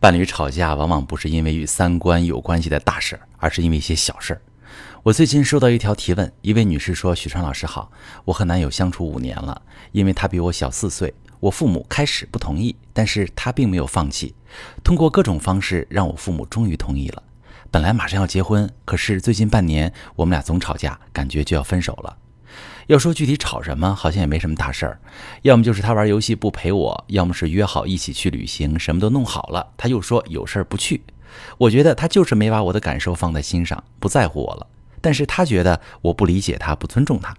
伴侣吵架往往不是因为与三观有关系的大事儿，而是因为一些小事儿。我最近收到一条提问，一位女士说：“许川老师好，我和男友相处五年了，因为他比我小四岁，我父母开始不同意，但是他并没有放弃，通过各种方式让我父母终于同意了。本来马上要结婚，可是最近半年我们俩总吵架，感觉就要分手了。”要说具体吵什么，好像也没什么大事儿，要么就是他玩游戏不陪我，要么是约好一起去旅行，什么都弄好了，他又说有事儿不去。我觉得他就是没把我的感受放在心上，不在乎我了。但是他觉得我不理解他，不尊重他。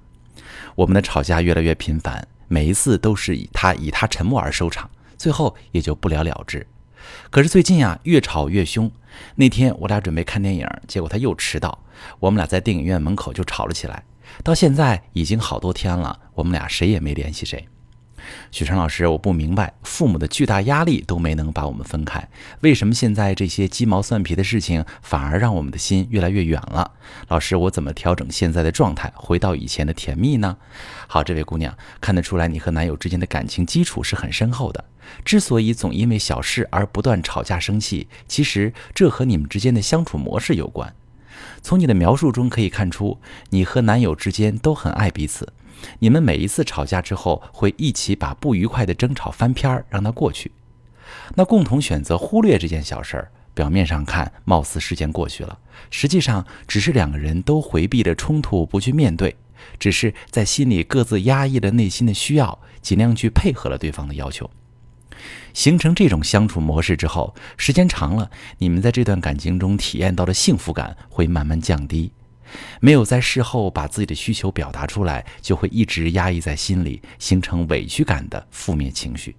我们的吵架越来越频繁，每一次都是以他以他沉默而收场，最后也就不了了之。可是最近啊，越吵越凶。那天我俩准备看电影，结果他又迟到，我们俩在电影院门口就吵了起来。到现在已经好多天了，我们俩谁也没联系谁。许川老师，我不明白，父母的巨大压力都没能把我们分开，为什么现在这些鸡毛蒜皮的事情反而让我们的心越来越远了？老师，我怎么调整现在的状态，回到以前的甜蜜呢？好，这位姑娘，看得出来你和男友之间的感情基础是很深厚的。之所以总因为小事而不断吵架生气，其实这和你们之间的相处模式有关。从你的描述中可以看出，你和男友之间都很爱彼此。你们每一次吵架之后，会一起把不愉快的争吵翻篇儿，让它过去。那共同选择忽略这件小事儿，表面上看貌似时间过去了，实际上只是两个人都回避着冲突，不去面对，只是在心里各自压抑了内心的需要，尽量去配合了对方的要求。形成这种相处模式之后，时间长了，你们在这段感情中体验到的幸福感会慢慢降低。没有在事后把自己的需求表达出来，就会一直压抑在心里，形成委屈感的负面情绪。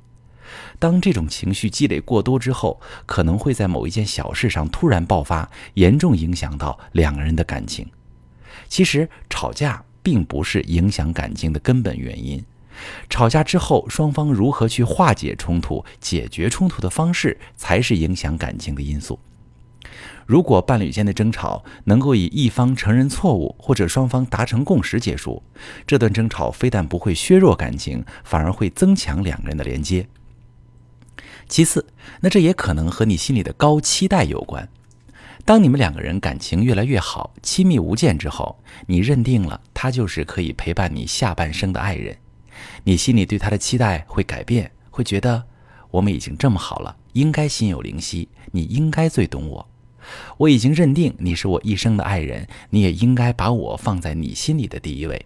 当这种情绪积累过多之后，可能会在某一件小事上突然爆发，严重影响到两个人的感情。其实，吵架并不是影响感情的根本原因。吵架之后，双方如何去化解冲突、解决冲突的方式，才是影响感情的因素。如果伴侣间的争吵能够以一方承认错误或者双方达成共识结束，这段争吵非但不会削弱感情，反而会增强两个人的连接。其次，那这也可能和你心里的高期待有关。当你们两个人感情越来越好、亲密无间之后，你认定了他就是可以陪伴你下半生的爱人。你心里对他的期待会改变，会觉得我们已经这么好了，应该心有灵犀，你应该最懂我。我已经认定你是我一生的爱人，你也应该把我放在你心里的第一位。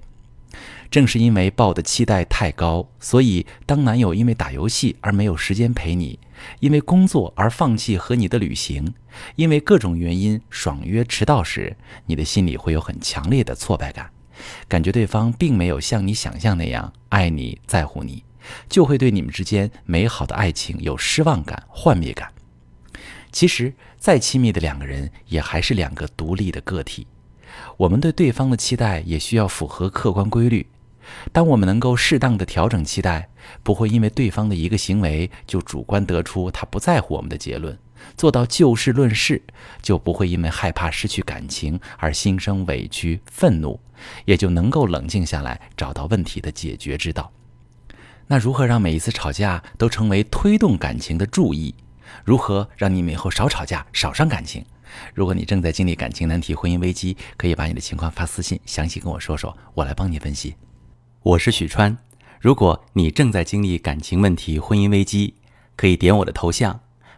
正是因为抱的期待太高，所以当男友因为打游戏而没有时间陪你，因为工作而放弃和你的旅行，因为各种原因爽约迟到时，你的心里会有很强烈的挫败感。感觉对方并没有像你想象那样爱你在乎你，就会对你们之间美好的爱情有失望感、幻灭感。其实，再亲密的两个人也还是两个独立的个体。我们对对方的期待也需要符合客观规律。当我们能够适当的调整期待，不会因为对方的一个行为就主观得出他不在乎我们的结论。做到就事论事，就不会因为害怕失去感情而心生委屈、愤怒，也就能够冷静下来，找到问题的解决之道。那如何让每一次吵架都成为推动感情的注意？如何让你们以后少吵架、少伤感情？如果你正在经历感情难题、婚姻危机，可以把你的情况发私信，详细跟我说说，我来帮你分析。我是许川。如果你正在经历感情问题、婚姻危机，可以点我的头像。